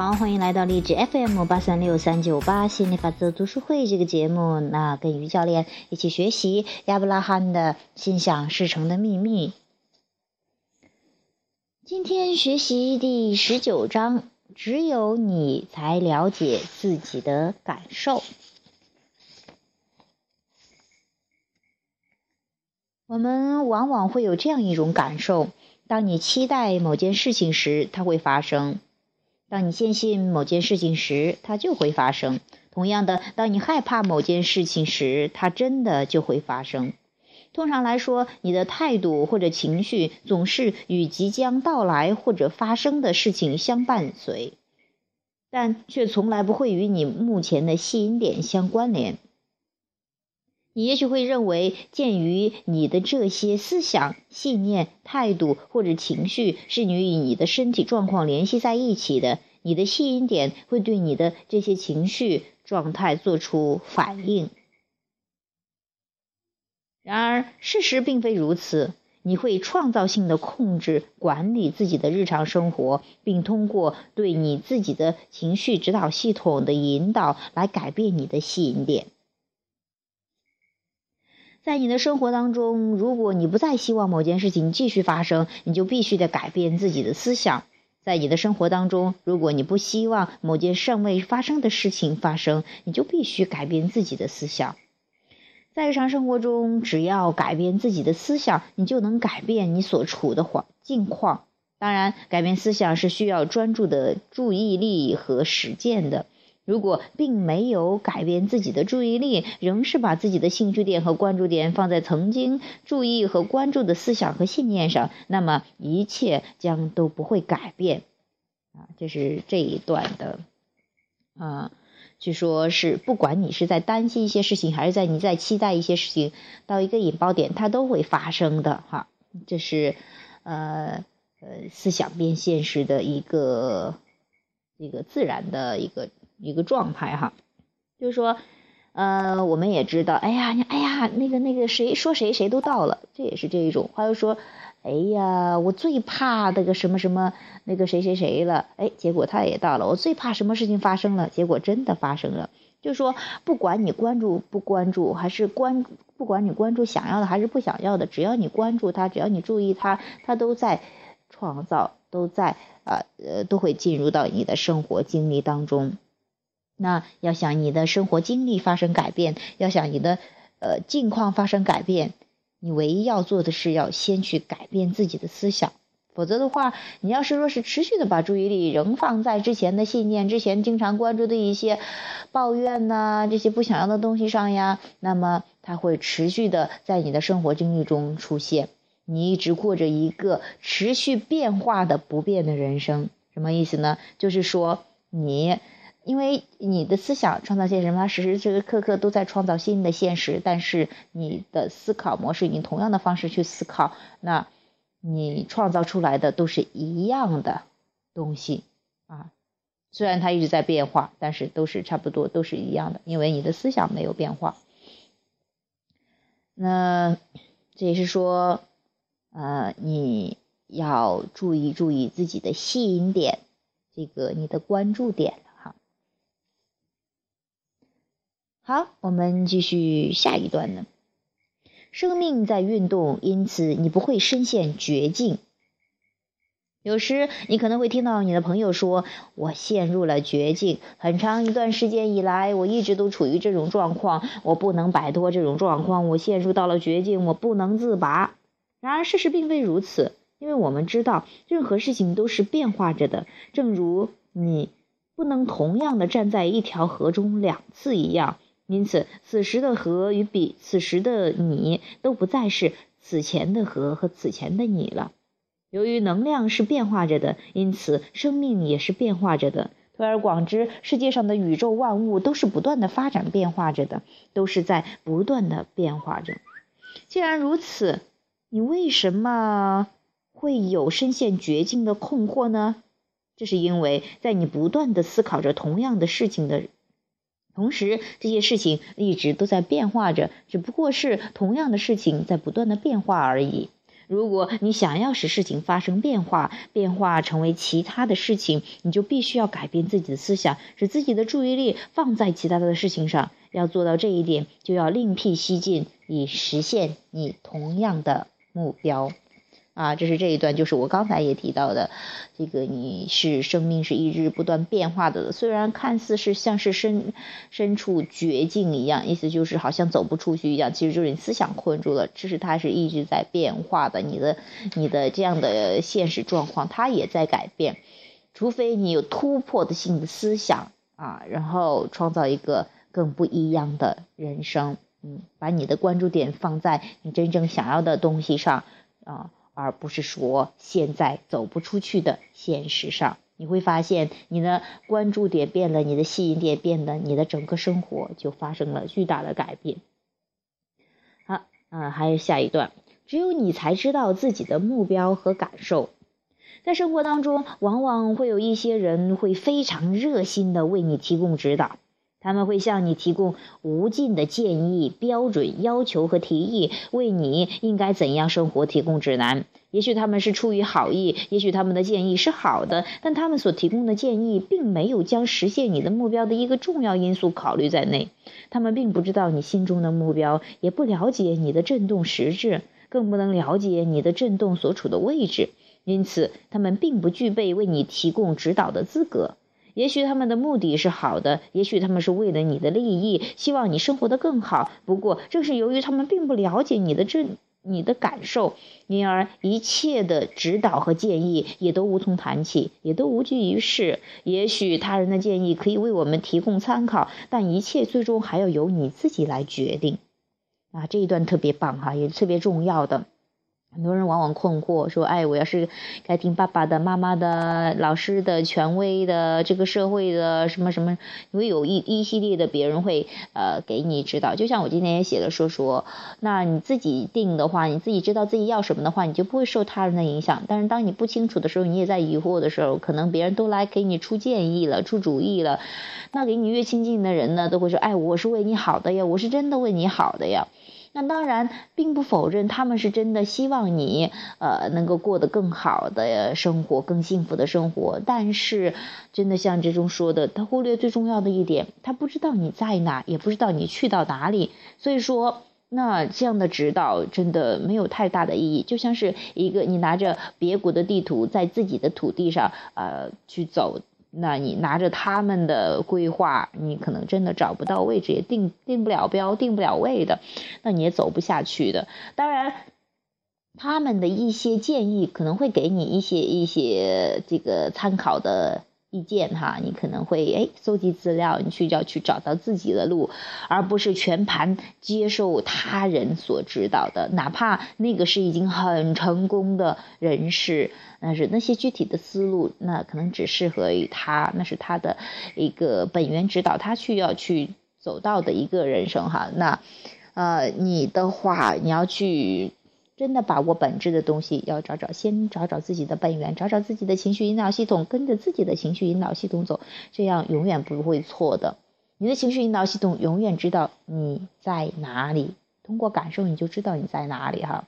好，欢迎来到励志 FM 八三六三九八心理法则读书会这个节目。那跟于教练一起学习亚伯拉罕的心想事成的秘密。今天学习第十九章，只有你才了解自己的感受。我们往往会有这样一种感受：当你期待某件事情时，它会发生。当你坚信某件事情时，它就会发生；同样的，当你害怕某件事情时，它真的就会发生。通常来说，你的态度或者情绪总是与即将到来或者发生的事情相伴随，但却从来不会与你目前的吸引点相关联。你也许会认为，鉴于你的这些思想、信念、态度或者情绪是你与你的身体状况联系在一起的，你的吸引点会对你的这些情绪状态做出反应。然而，事实并非如此。你会创造性的控制、管理自己的日常生活，并通过对你自己的情绪指导系统的引导来改变你的吸引点。在你的生活当中，如果你不再希望某件事情继续发生，你就必须得改变自己的思想。在你的生活当中，如果你不希望某件尚未发生的事情发生，你就必须改变自己的思想。在日常生活中，只要改变自己的思想，你就能改变你所处的环境况。当然，改变思想是需要专注的注意力和实践的。如果并没有改变自己的注意力，仍是把自己的兴趣点和关注点放在曾经注意和关注的思想和信念上，那么一切将都不会改变。啊，这是这一段的，啊，据说是不管你是在担心一些事情，还是在你在期待一些事情，到一个引爆点，它都会发生的。哈，这是呃呃思想变现实的一个一个自然的一个。一个状态哈，就是说，呃，我们也知道，哎呀，你哎呀，那个那个谁说谁谁都到了，这也是这一种。还有说，哎呀，我最怕那个什么什么那个谁谁谁了，哎，结果他也到了。我最怕什么事情发生了，结果真的发生了。就说，不管你关注不关注，还是关，不管你关注想要的还是不想要的，只要你关注它，只要你注意它，它都在创造，都在啊呃，都会进入到你的生活经历当中。那要想你的生活经历发生改变，要想你的呃境况发生改变，你唯一要做的是要先去改变自己的思想。否则的话，你要是若是持续的把注意力仍放在之前的信念、之前经常关注的一些抱怨呐这些不想要的东西上呀，那么它会持续的在你的生活经历中出现。你一直过着一个持续变化的不变的人生，什么意思呢？就是说你。因为你的思想创造现实，它时时时刻刻都在创造新的现实。但是你的思考模式，你同样的方式去思考，那你创造出来的都是一样的东西啊。虽然它一直在变化，但是都是差不多，都是一样的，因为你的思想没有变化。那这也是说，呃，你要注意注意自己的吸引点，这个你的关注点。好，我们继续下一段呢。生命在运动，因此你不会深陷绝境。有时你可能会听到你的朋友说：“我陷入了绝境，很长一段时间以来，我一直都处于这种状况，我不能摆脱这种状况，我陷入到了绝境，我不能自拔。”然而，事实并非如此，因为我们知道，任何事情都是变化着的，正如你不能同样的站在一条河中两次一样。因此，此时的和与彼此时的你都不再是此前的和和此前的你了。由于能量是变化着的，因此生命也是变化着的。推而广之，世界上的宇宙万物都是不断的发展变化着的，都是在不断的变化着。既然如此，你为什么会有深陷绝境的困惑呢？这是因为在你不断的思考着同样的事情的。同时，这些事情一直都在变化着，只不过是同样的事情在不断的变化而已。如果你想要使事情发生变化，变化成为其他的事情，你就必须要改变自己的思想，使自己的注意力放在其他的事情上。要做到这一点，就要另辟蹊径，以实现你同样的目标。啊，这是这一段，就是我刚才也提到的，这个你是生命是一直不断变化的，虽然看似是像是身身处绝境一样，意思就是好像走不出去一样，其实就是你思想困住了，这是它是一直在变化的，你的你的这样的现实状况，它也在改变，除非你有突破的性的思想啊，然后创造一个更不一样的人生，嗯，把你的关注点放在你真正想要的东西上啊。而不是说现在走不出去的现实上，你会发现你的关注点变了，你的吸引点变了，你的整个生活就发生了巨大的改变。好，啊，还有下一段，只有你才知道自己的目标和感受。在生活当中，往往会有一些人会非常热心的为你提供指导。他们会向你提供无尽的建议、标准要求和提议，为你应该怎样生活提供指南。也许他们是出于好意，也许他们的建议是好的，但他们所提供的建议并没有将实现你的目标的一个重要因素考虑在内。他们并不知道你心中的目标，也不了解你的振动实质，更不能了解你的振动所处的位置，因此他们并不具备为你提供指导的资格。也许他们的目的是好的，也许他们是为了你的利益，希望你生活的更好。不过，正是由于他们并不了解你的这你的感受，因而一切的指导和建议也都无从谈起，也都无济于事。也许他人的建议可以为我们提供参考，但一切最终还要由你自己来决定。啊，这一段特别棒哈，也特别重要的。很多人往往困惑说：“哎，我要是该听爸爸的、妈妈的、老师的、权威的、这个社会的什么什么？因为有一一系列的别人会呃给你指导。就像我今天也写了说说，那你自己定的话，你自己知道自己要什么的话，你就不会受他人的影响。但是当你不清楚的时候，你也在疑惑的时候，可能别人都来给你出建议了、出主意了。那给你越亲近的人呢，都会说：哎，我是为你好的呀，我是真的为你好的呀。”那当然，并不否认他们是真的希望你，呃，能够过得更好的生活，更幸福的生活。但是，真的像这种说的，他忽略最重要的一点，他不知道你在哪，也不知道你去到哪里。所以说，那这样的指导真的没有太大的意义，就像是一个你拿着别国的地图，在自己的土地上，呃，去走。那你拿着他们的规划，你可能真的找不到位置，也定定不了标，定不了位的，那你也走不下去的。当然，他们的一些建议可能会给你一些一些这个参考的。意见哈，你可能会哎搜集资料，你去要去找到自己的路，而不是全盘接受他人所指导的，哪怕那个是已经很成功的人士，那是那些具体的思路，那可能只适合于他，那是他的一个本源指导，他需要去走到的一个人生哈。那呃，你的话，你要去。真的把握本质的东西，要找找，先找找自己的本源，找找自己的情绪引导系统，跟着自己的情绪引导系统走，这样永远不会错的。你的情绪引导系统永远知道你在哪里，通过感受你就知道你在哪里哈。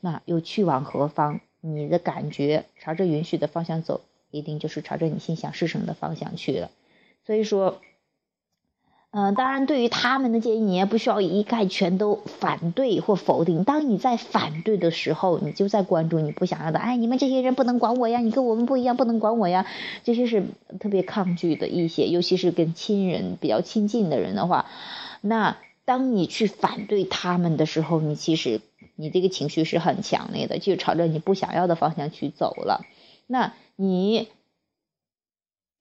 那又去往何方？你的感觉朝着允许的方向走，一定就是朝着你心想事成的方向去了。所以说。嗯，当然，对于他们的建议，你也不需要一概全都反对或否定。当你在反对的时候，你就在关注你不想要的。哎，你们这些人不能管我呀，你跟我们不一样，不能管我呀。这些是特别抗拒的一些，尤其是跟亲人比较亲近的人的话，那当你去反对他们的时候，你其实你这个情绪是很强烈的，就朝着你不想要的方向去走了。那你。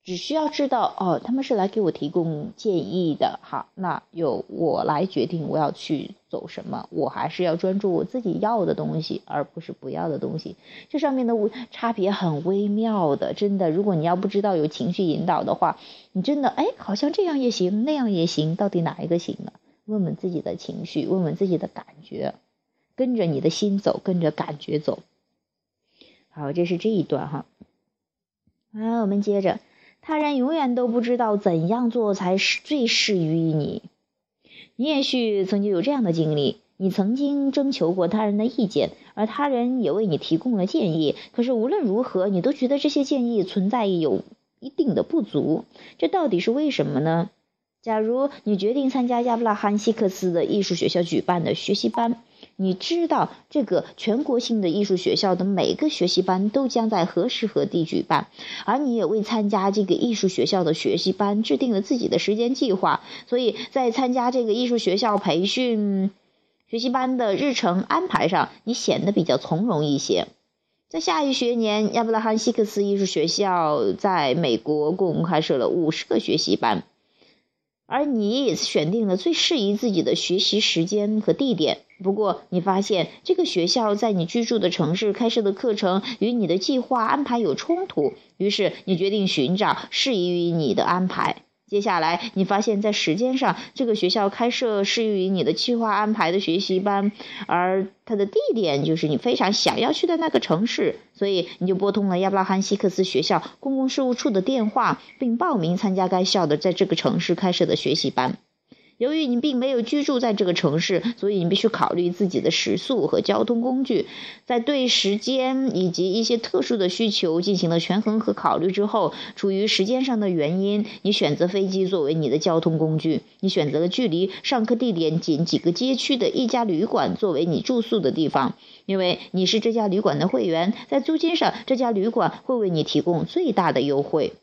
只需要知道哦，他们是来给我提供建议的，好，那由我来决定我要去走什么，我还是要专注我自己要的东西，而不是不要的东西。这上面的差别很微妙的，真的。如果你要不知道有情绪引导的话，你真的哎，好像这样也行，那样也行，到底哪一个行呢？问问自己的情绪，问问自己的感觉，跟着你的心走，跟着感觉走。好，这是这一段哈。好，我们接着。他人永远都不知道怎样做才是最适于你。你也许曾经有这样的经历：你曾经征求过他人的意见，而他人也为你提供了建议。可是无论如何，你都觉得这些建议存在有一定的不足。这到底是为什么呢？假如你决定参加亚布拉罕·希克斯的艺术学校举办的学习班，你知道这个全国性的艺术学校的每个学习班都将在何时何地举办，而你也为参加这个艺术学校的学习班制定了自己的时间计划，所以在参加这个艺术学校培训学习班的日程安排上，你显得比较从容一些。在下一学年，亚伯拉罕·希克斯艺术学校在美国共开设了五十个学习班。而你也选定了最适宜自己的学习时间和地点。不过，你发现这个学校在你居住的城市开设的课程与你的计划安排有冲突，于是你决定寻找适宜于你的安排。接下来，你发现，在时间上，这个学校开设适宜于你的计划安排的学习班，而它的地点就是你非常想要去的那个城市，所以你就拨通了亚布拉罕希克斯学校公共事务处的电话，并报名参加该校的在这个城市开设的学习班。由于你并没有居住在这个城市，所以你必须考虑自己的食宿和交通工具。在对时间以及一些特殊的需求进行了权衡和考虑之后，出于时间上的原因，你选择飞机作为你的交通工具。你选择了距离上课地点仅几个街区的一家旅馆作为你住宿的地方，因为你是这家旅馆的会员，在租金上这家旅馆会为你提供最大的优惠。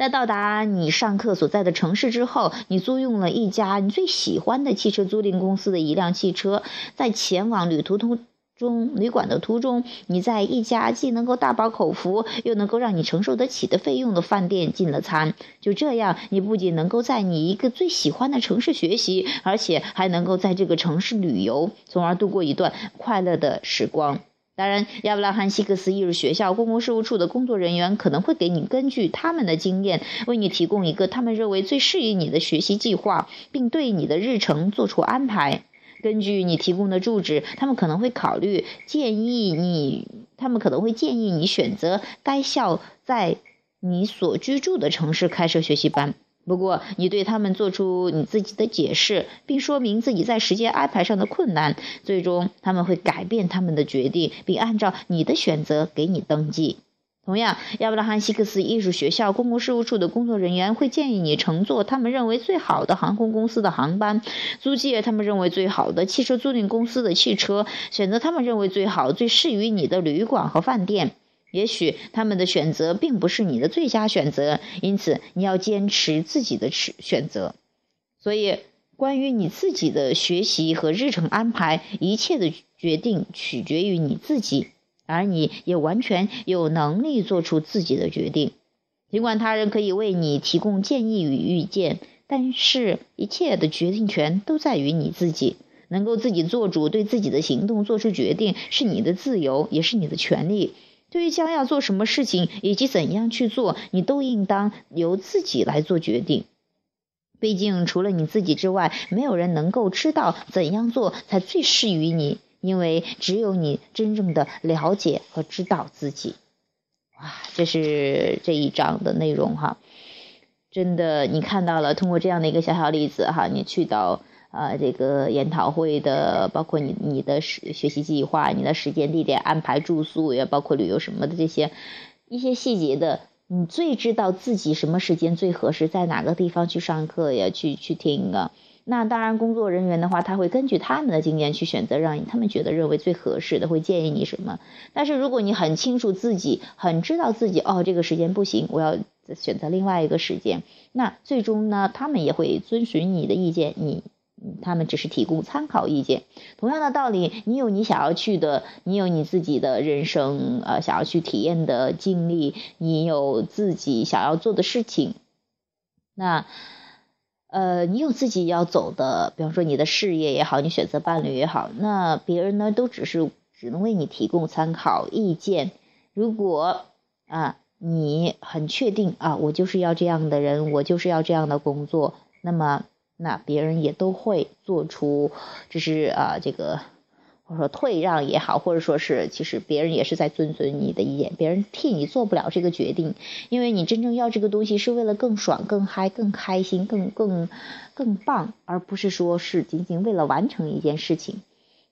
在到达你上课所在的城市之后，你租用了一家你最喜欢的汽车租赁公司的一辆汽车，在前往旅途途中旅馆的途中，你在一家既能够大饱口福，又能够让你承受得起的费用的饭店进了餐。就这样，你不仅能够在你一个最喜欢的城市学习，而且还能够在这个城市旅游，从而度过一段快乐的时光。当然，亚布拉罕希克斯艺术学校公共事务处的工作人员可能会给你根据他们的经验，为你提供一个他们认为最适宜你的学习计划，并对你的日程做出安排。根据你提供的住址，他们可能会考虑建议你，他们可能会建议你选择该校在你所居住的城市开设学习班。不过，你对他们做出你自己的解释，并说明自己在时间安排上的困难，最终他们会改变他们的决定，并按照你的选择给你登记。同样，亚伯拉罕希克斯艺术学校公共事务处的工作人员会建议你乘坐他们认为最好的航空公司的航班，租借他们认为最好的汽车租赁公司的汽车，选择他们认为最好、最适于你的旅馆和饭店。也许他们的选择并不是你的最佳选择，因此你要坚持自己的选择。所以，关于你自己的学习和日程安排，一切的决定取决于你自己，而你也完全有能力做出自己的决定。尽管他人可以为你提供建议与意见，但是一切的决定权都在于你自己。能够自己做主，对自己的行动做出决定，是你的自由，也是你的权利。对于将要做什么事情以及怎样去做，你都应当由自己来做决定。毕竟，除了你自己之外，没有人能够知道怎样做才最适于你，因为只有你真正的了解和知道自己。哇，这是这一章的内容哈，真的，你看到了，通过这样的一个小小例子哈，你去到。啊，这个研讨会的，包括你你的学学习计划、你的时间地点安排、住宿，也包括旅游什么的这些一些细节的，你最知道自己什么时间最合适，在哪个地方去上课呀，去去听啊。那当然，工作人员的话，他会根据他们的经验去选择让他们觉得认为最合适的，会建议你什么。但是如果你很清楚自己，很知道自己哦，这个时间不行，我要选择另外一个时间，那最终呢，他们也会遵循你的意见，你。他们只是提供参考意见。同样的道理，你有你想要去的，你有你自己的人生，呃，想要去体验的经历，你有自己想要做的事情。那，呃，你有自己要走的，比方说你的事业也好，你选择伴侣也好，那别人呢，都只是只能为你提供参考意见。如果啊，你很确定啊，我就是要这样的人，我就是要这样的工作，那么。那别人也都会做出，就是啊，这个或者说退让也好，或者说是其实别人也是在遵循你的意见，别人替你做不了这个决定，因为你真正要这个东西是为了更爽、更嗨、更开心、更更更棒，而不是说是仅仅为了完成一件事情。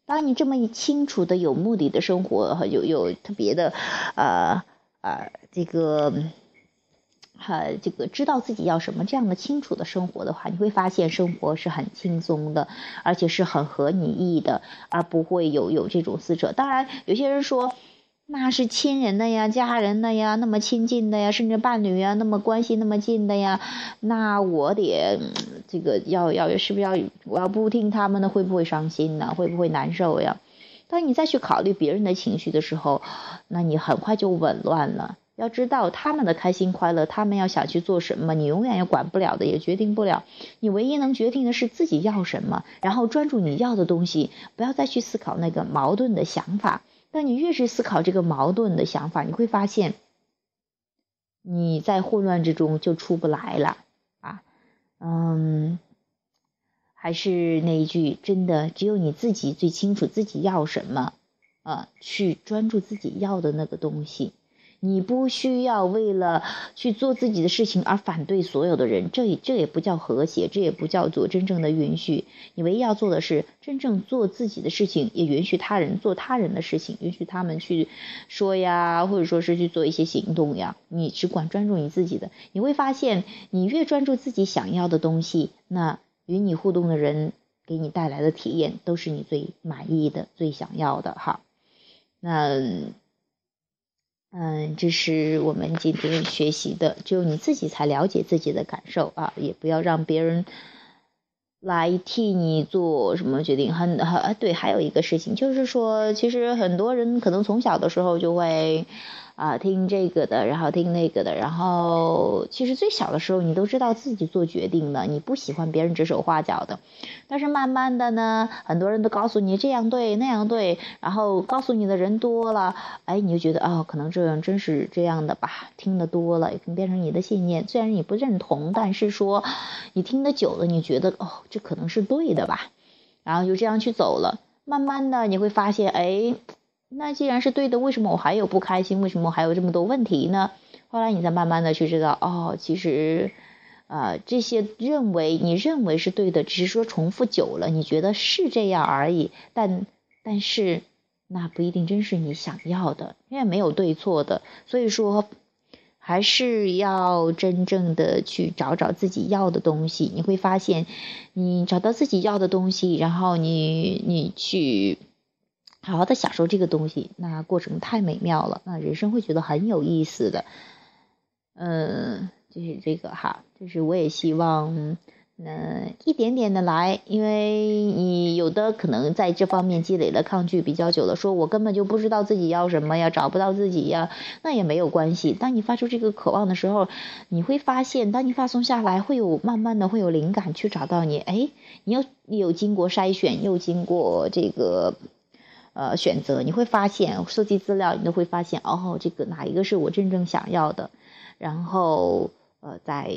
当你这么一清楚的、有目的的生活，有有特别的，呃呃，这个。呃，这个知道自己要什么这样的清楚的生活的话，你会发现生活是很轻松的，而且是很合你意的，而不会有有这种撕扯。当然，有些人说那是亲人的呀、家人的呀、那么亲近的呀，甚至伴侣呀，那么关系那么近的呀，那我得这个要要是不是要我要不听他们的，会不会伤心呢？会不会难受呀？当你再去考虑别人的情绪的时候，那你很快就紊乱了。要知道他们的开心快乐，他们要想去做什么，你永远也管不了的，也决定不了。你唯一能决定的是自己要什么，然后专注你要的东西，不要再去思考那个矛盾的想法。当你越是思考这个矛盾的想法，你会发现你在混乱之中就出不来了啊。嗯，还是那一句，真的只有你自己最清楚自己要什么啊，去专注自己要的那个东西。你不需要为了去做自己的事情而反对所有的人，这也这也不叫和谐，这也不叫做真正的允许。你唯一要做的是真正做自己的事情，也允许他人做他人的事情，允许他们去说呀，或者说是去做一些行动呀。你只管专注你自己的，你会发现，你越专注自己想要的东西，那与你互动的人给你带来的体验都是你最满意的、最想要的哈。那。嗯，这是我们今天学习的，只有你自己才了解自己的感受啊，也不要让别人来替你做什么决定。很很对，还有一个事情就是说，其实很多人可能从小的时候就会。啊，听这个的，然后听那个的，然后其实最小的时候你都知道自己做决定的，你不喜欢别人指手画脚的。但是慢慢的呢，很多人都告诉你这样对那样对，然后告诉你的人多了，哎，你就觉得哦，可能这样真是这样的吧。听得多了，也变成你的信念。虽然你不认同，但是说你听得久了，你觉得哦，这可能是对的吧。然后就这样去走了。慢慢的你会发现，哎。那既然是对的，为什么我还有不开心？为什么还有这么多问题呢？后来你再慢慢的去知道，哦，其实，啊，这些认为你认为是对的，只是说重复久了，你觉得是这样而已。但但是那不一定真是你想要的，因为没有对错的。所以说，还是要真正的去找找自己要的东西。你会发现，你找到自己要的东西，然后你你去。好好的享受这个东西，那过程太美妙了，那人生会觉得很有意思的。嗯，就是这个哈，就是我也希望，嗯，一点点的来，因为你有的可能在这方面积累了抗拒比较久了，说我根本就不知道自己要什么呀，找不到自己呀，那也没有关系。当你发出这个渴望的时候，你会发现，当你发送下来，会有慢慢的会有灵感去找到你。哎，你又有经过筛选，又经过这个。呃，选择你会发现，收集资料你都会发现，哦，这个哪一个是我真正想要的，然后呃，再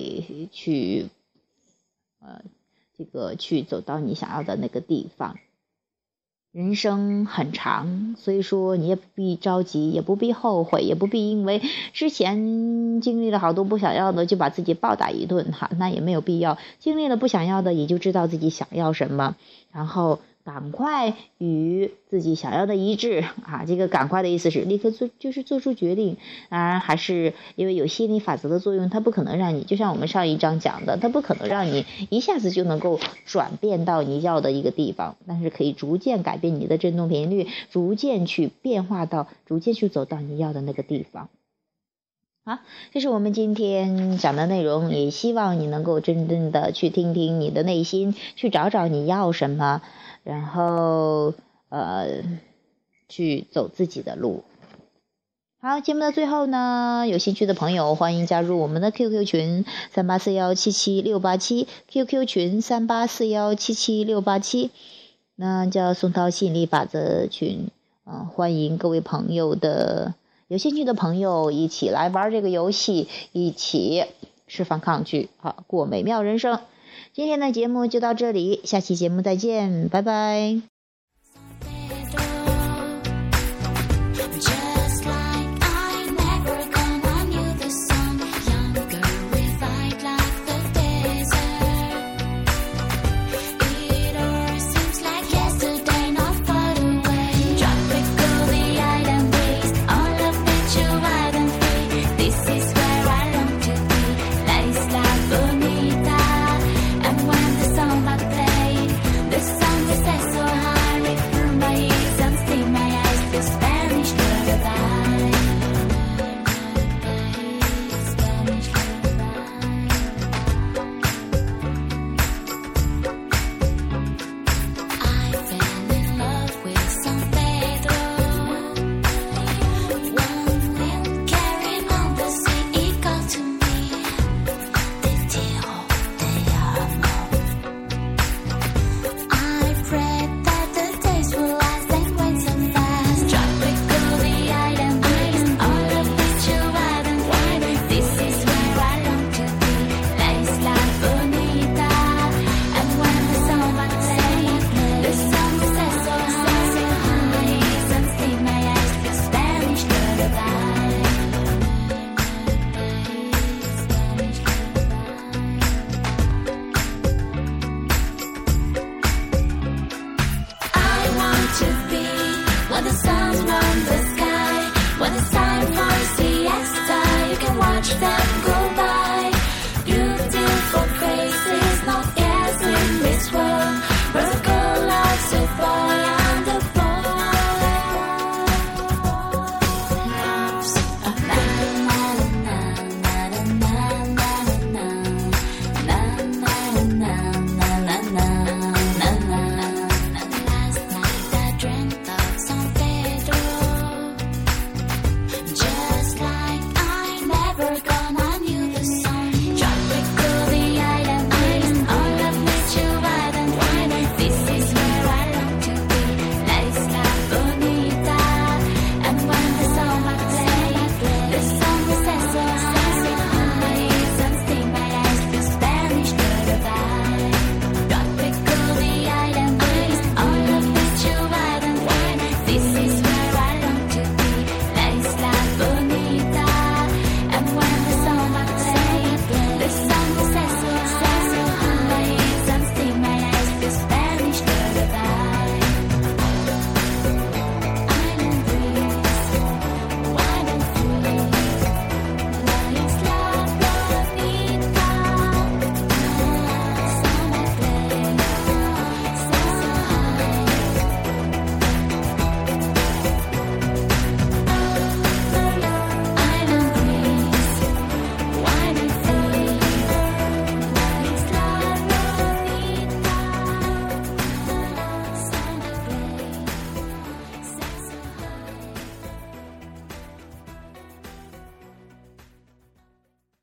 去呃，这个去走到你想要的那个地方。人生很长，所以说你也不必着急，也不必后悔，也不必因为之前经历了好多不想要的就把自己暴打一顿哈，那也没有必要。经历了不想要的，也就知道自己想要什么，然后。赶快与自己想要的一致啊！这个赶快的意思是立刻做，就是做出决定。当然，还是因为有心理法则的作用，它不可能让你，就像我们上一章讲的，它不可能让你一下子就能够转变到你要的一个地方。但是可以逐渐改变你的振动频率，逐渐去变化到，逐渐去走到你要的那个地方。好，这是我们今天讲的内容，也希望你能够真正的去听听你的内心，去找找你要什么。然后，呃，去走自己的路。好，节目的最后呢，有兴趣的朋友欢迎加入我们的 QQ 群三八四幺七七六八七，QQ 群三八四幺七七六八七，那叫宋涛吸引力法则群啊，欢迎各位朋友的有兴趣的朋友一起来玩这个游戏，一起释放抗拒，好过美妙人生。今天的节目就到这里，下期节目再见，拜拜。